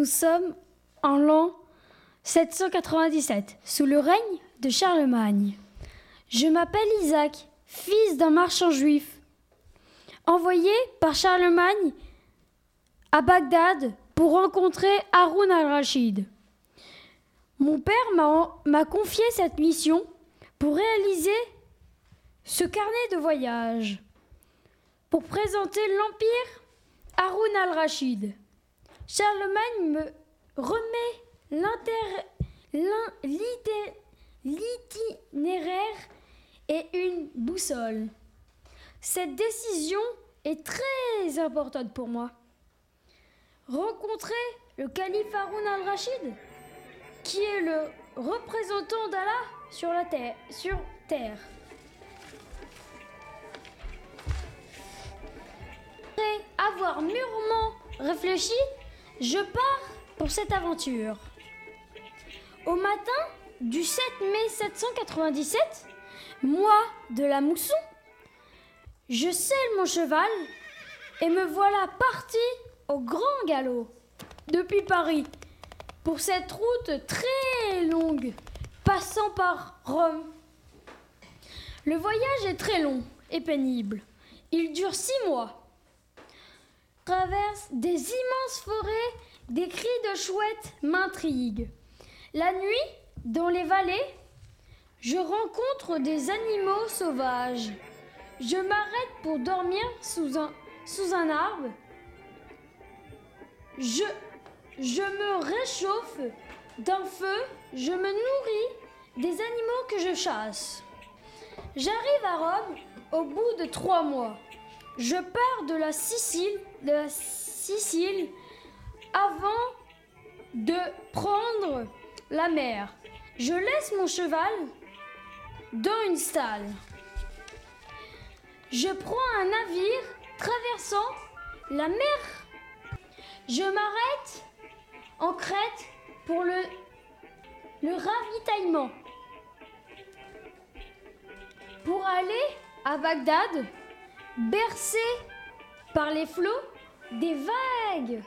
Nous sommes en l'an 797, sous le règne de Charlemagne. Je m'appelle Isaac, fils d'un marchand juif, envoyé par Charlemagne à Bagdad pour rencontrer Haroun al-Rachid. Mon père m'a confié cette mission pour réaliser ce carnet de voyage, pour présenter l'Empire Haroun al-Rachid. Charlemagne me remet l'itinéraire et une boussole. Cette décision est très importante pour moi. Rencontrer le calife Haroun al-Rachid, qui est le représentant d'Allah sur sur terre. Après avoir mûrement réfléchi, je pars pour cette aventure. Au matin du 7 mai 797, moi de la mousson, je selle mon cheval et me voilà parti au grand galop depuis Paris pour cette route très longue passant par Rome. Le voyage est très long et pénible. Il dure six mois traverse des immenses forêts, des cris de chouettes m'intriguent. La nuit, dans les vallées, je rencontre des animaux sauvages. Je m'arrête pour dormir sous un, arbre. Je, je me réchauffe d'un feu, je me nourris des animaux que je chasse. J'arrive à Rome au bout de trois mois. Je pars de la Sicile, avant de prendre la mer. Je laisse mon cheval dans une stalle. Je prends un navire traversant la mer. Je m'arrête en Crète pour le ravitaillement. Pour aller à Bagdad, bercé par les flots des vagues.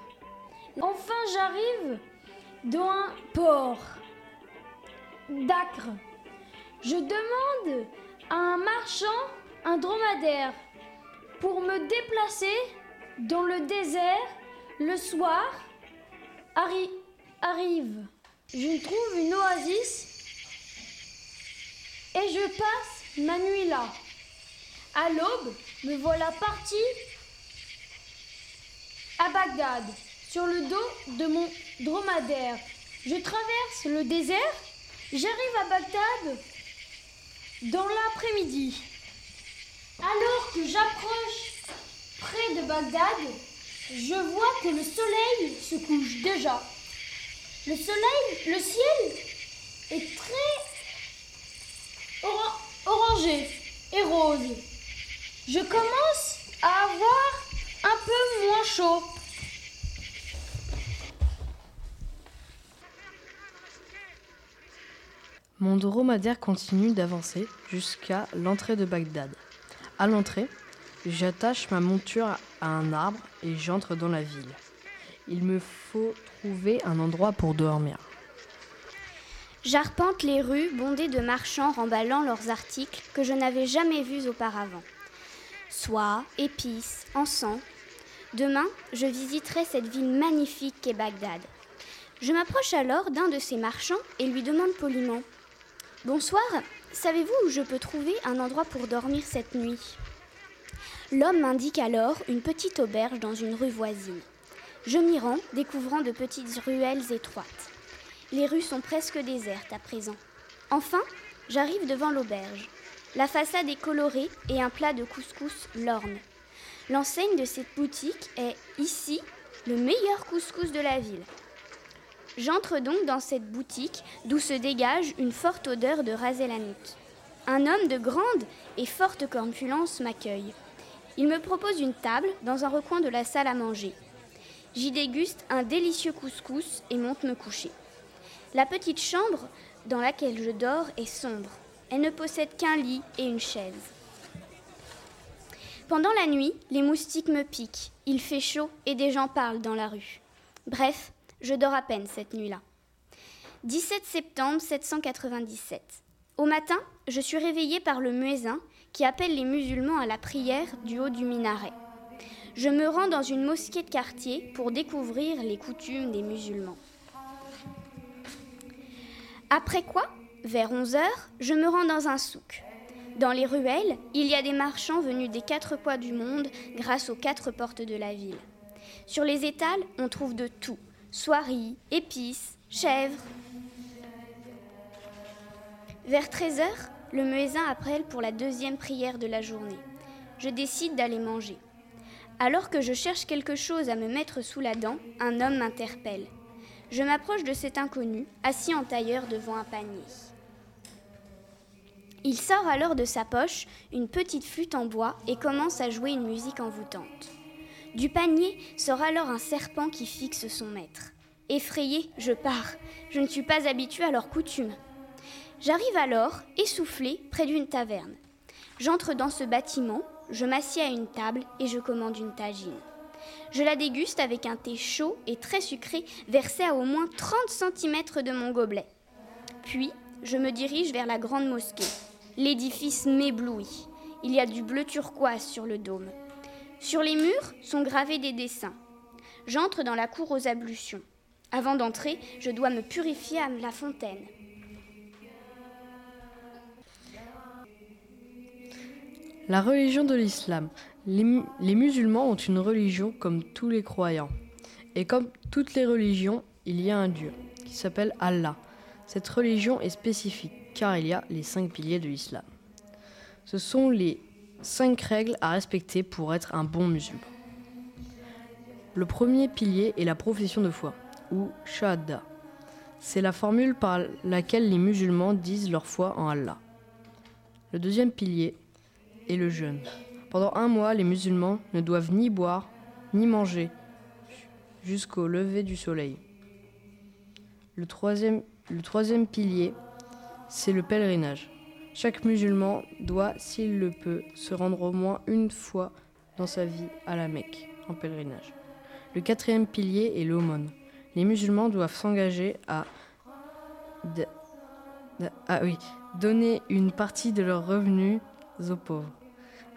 Enfin, j'arrive dans un port d'Acre. Je demande à un marchand un dromadaire pour me déplacer dans le désert le soir. arrive. Je trouve une oasis et je passe ma nuit là. À l'aube, me voilà parti à Bagdad, sur le dos de mon dromadaire. Je traverse le désert, j'arrive à Bagdad dans l'après-midi. Alors que j'approche près de Bagdad, je vois que le soleil se couche déjà. Le soleil, le ciel est très orangé et rose je commence à avoir un peu moins chaud. Mon dromadaire continue d'avancer jusqu'à l'entrée de Bagdad. À l'entrée, j'attache ma monture à un arbre et j'entre dans la ville. Il me faut trouver un endroit pour dormir. J'arpente les rues bondées de marchands remballant leurs articles que je n'avais jamais vus auparavant soie, épices, encens. Demain, je visiterai cette ville magnifique qu'est Bagdad. Je m'approche alors d'un de ces marchands et lui demande poliment Bonsoir, savez-vous où je peux trouver un endroit pour dormir cette nuit? L'homme m'indique alors une petite auberge dans une rue voisine. Je m'y rends, découvrant de petites ruelles étroites. Les rues sont presque désertes à présent. Enfin, j'arrive devant l'auberge. La façade est colorée et un plat de couscous l'orne. L'enseigne de cette boutique est ici le meilleur couscous de la ville. J'entre donc dans cette boutique d'où se dégage une forte odeur de raselanout. Un homme de grande et forte corpulence m'accueille. Il me propose une table dans un recoin de la salle à manger. J'y déguste un délicieux couscous et monte me coucher. La petite chambre dans laquelle je dors est sombre. Elle ne possède qu'un lit et une chaise. Pendant la nuit, les moustiques me piquent. Il fait chaud et des gens parlent dans la rue. Bref, Je dors à peine cette nuit-là. 17 septembre 797. Au matin, je suis réveillée par le muezzin qui appelle les musulmans à la prière du haut du minaret. Je me rends dans une mosquée de quartier pour découvrir les coutumes des musulmans. Après quoi, vers 11 heures, je me rends dans un souk. Dans les ruelles, il y a des marchands venus des quatre coins du monde grâce aux quatre portes de la ville. Sur les étals, on trouve de tout soieries, épices, chèvres. Vers 13 heures, le muezzin appelle pour la deuxième prière de la journée. Je décide d'aller manger. Alors que je cherche quelque chose à me mettre sous la dent, un homme m'interpelle. Je m'approche de cet inconnu, assis en tailleur devant un panier. Il sort alors de sa poche une petite flûte en bois et commence à jouer une musique envoûtante. Du panier sort alors un serpent qui fixe son maître. Effrayé, je pars. Je ne suis pas habituée à leurs coutumes. J'arrive alors, essoufflée, près d'une taverne. J'entre dans ce bâtiment, je m'assieds à une table et je commande une tagine. Je la déguste avec un thé chaud et très sucré versé à au moins 30 cm de mon gobelet. Puis, je me dirige vers la grande mosquée. L'édifice m'éblouit. Il y a du bleu turquoise sur le dôme. Sur les murs sont gravés des dessins. J'entre dans la cour aux ablutions. Avant d'entrer, je dois me purifier à la fontaine. La religion de l'islam. Les, les, musulmans ont une religion comme tous les croyants. Et comme toutes les religions, il y a un Dieu qui s'appelle Allah. Cette religion est spécifique car il y a les cinq piliers de l'islam. Ce sont les cinq règles à respecter pour être un bon musulman. Le premier pilier est la profession de foi, ou shahada. C'est la formule par laquelle les musulmans disent leur foi en Allah. Le deuxième pilier est le jeûne. Pendant un mois, les musulmans ne doivent ni boire ni manger jusqu'au lever du soleil. Le troisième, le troisième pilier c'est le pèlerinage. Chaque musulman doit, s'il le peut, se rendre au moins une fois dans sa vie à la Mecque, en pèlerinage. Le quatrième pilier est l'aumône. Les musulmans doivent s'engager à, ah donner une partie de leurs revenus aux pauvres.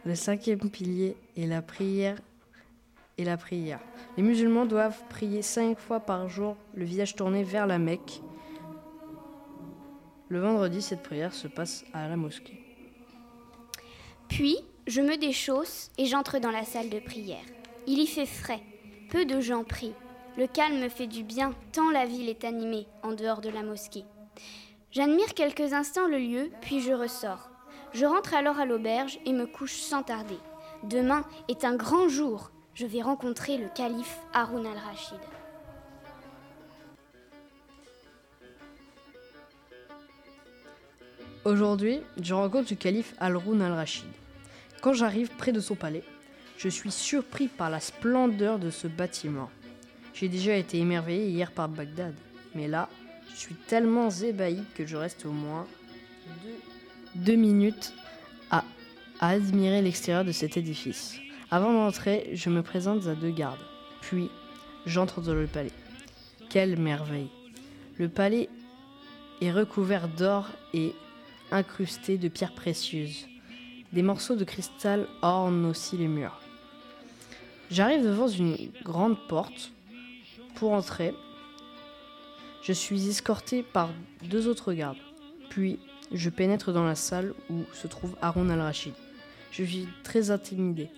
Le cinquième pilier est la prière et la prière. Les musulmans doivent prier cinq fois par jour, le visage tourné vers la Mecque. Le vendredi, cette prière se passe à la mosquée. Puis, je me déchausse et j'entre dans la salle de prière. Il y fait frais, peu de gens prient. Le calme me fait du bien, tant la ville est animée en dehors de la mosquée. J'admire quelques instants le lieu, puis je ressors. Je rentre alors à l'auberge et me couche sans tarder. Demain est un grand jour. Je vais rencontrer le calife Haroun al-Rachid. Aujourd'hui, je rencontre le calife Al-Roun al-Rachid. Quand j'arrive près de son palais, je suis surpris par la splendeur de ce bâtiment. J'ai déjà été émerveillé hier par Bagdad, mais là, je suis tellement ébahi que je reste au moins deux, minutes à admirer l'extérieur de cet édifice. Avant d'entrer, je me présente à deux gardes, puis j'entre dans le palais. Quelle merveille Le palais est recouvert d'or et incrustés de pierres précieuses. Des morceaux de cristal ornent aussi les murs. J'arrive devant une grande porte. Pour entrer, je suis escorté par deux autres gardes. Puis, je pénètre dans la salle où se trouve Haroun al-Rachid. Je suis très intimidé.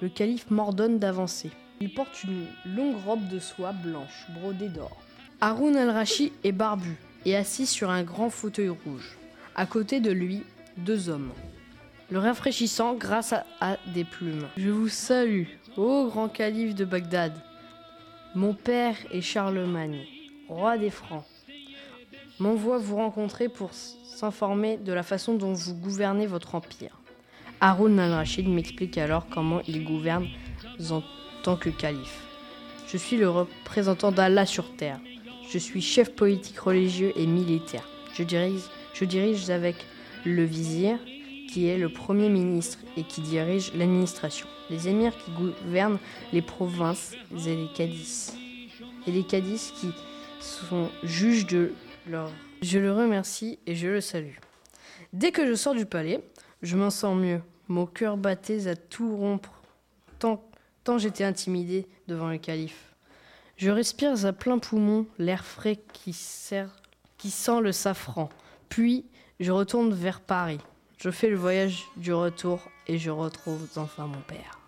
Le calife m'ordonne d'avancer. Il porte une longue robe de soie blanche brodée d'or. Haroun al-Rachid est barbu et assis sur un grand fauteuil rouge. À côté de lui, deux hommes. Le rafraîchissant grâce à, des plumes. Je vous salue, ô grand calife de Bagdad. Mon père est Charlemagne, roi des Francs. M'envoie vous rencontrer pour s'informer de la façon dont vous gouvernez votre empire. Haroun al-Rachid m'explique alors comment il gouverne en tant que calife. Je suis le représentant d'Allah sur terre. Je suis chef politique religieux et militaire. Je dirige je dirige avec le vizir, qui est le premier ministre et qui dirige l'administration, les émirs qui gouvernent les provinces et les cadis. et les cadis qui sont juges de leur... Je le remercie et je le salue. Dès que je sors du palais, je m'en sens mieux. Mon cœur battait à tout rompre, tant, j'étais intimidé devant le calife. Je respire à plein poumon l'air frais qui sent le safran. Puis, je retourne vers Paris. Je fais le voyage du retour et je retrouve enfin mon père.